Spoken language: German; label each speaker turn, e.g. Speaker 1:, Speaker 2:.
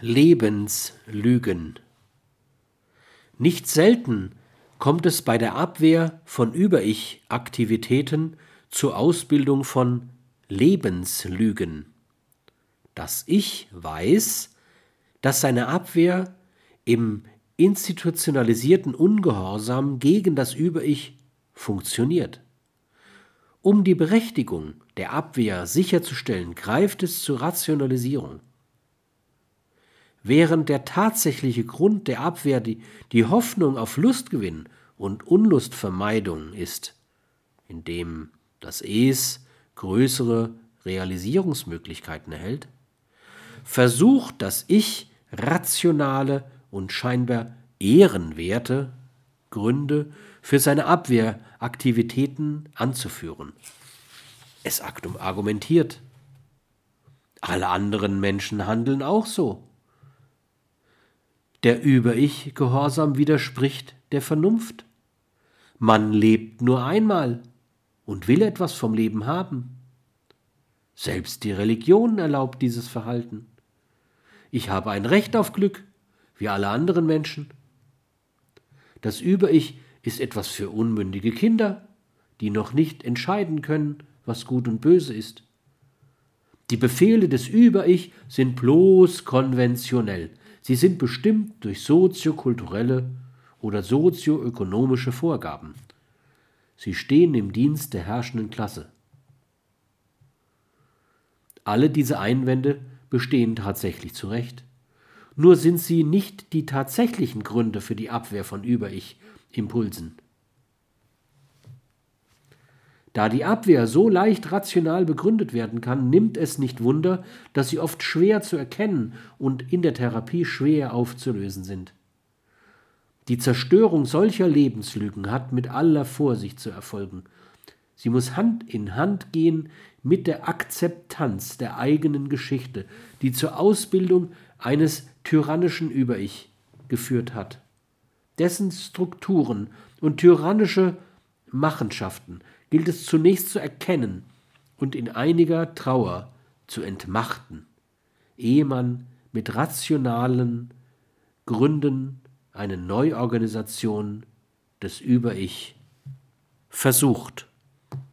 Speaker 1: Lebenslügen. Nicht selten kommt es bei der Abwehr von Über-Ich-Aktivitäten zur Ausbildung von Lebenslügen. Das Ich weiß, dass seine Abwehr im institutionalisierten Ungehorsam gegen das Über-Ich funktioniert. Um die Berechtigung der Abwehr sicherzustellen, greift es zur Rationalisierung während der tatsächliche Grund der Abwehr die, die Hoffnung auf Lustgewinn und Unlustvermeidung ist, indem das Es größere Realisierungsmöglichkeiten erhält, versucht das Ich rationale und scheinbar ehrenwerte Gründe für seine Abwehraktivitäten anzuführen. Es argumentiert. Alle anderen Menschen handeln auch so. Der Über-Ich-Gehorsam widerspricht der Vernunft. Man lebt nur einmal und will etwas vom Leben haben. Selbst die Religion erlaubt dieses Verhalten. Ich habe ein Recht auf Glück, wie alle anderen Menschen. Das Über-Ich ist etwas für unmündige Kinder, die noch nicht entscheiden können, was gut und böse ist. Die Befehle des Über-Ich sind bloß konventionell. Sie sind bestimmt durch soziokulturelle oder sozioökonomische Vorgaben. Sie stehen im Dienst der herrschenden Klasse. Alle diese Einwände bestehen tatsächlich zu Recht. Nur sind sie nicht die tatsächlichen Gründe für die Abwehr von Über-Ich-Impulsen. Da die Abwehr so leicht rational begründet werden kann, nimmt es nicht Wunder, dass sie oft schwer zu erkennen und in der Therapie schwer aufzulösen sind. Die Zerstörung solcher Lebenslügen hat mit aller Vorsicht zu erfolgen. Sie muss Hand in Hand gehen mit der Akzeptanz der eigenen Geschichte, die zur Ausbildung eines tyrannischen Über-Ich geführt hat. Dessen Strukturen und tyrannische Machenschaften gilt es zunächst zu erkennen und in einiger Trauer zu entmachten, ehe man mit rationalen Gründen eine Neuorganisation des Über-Ich versucht.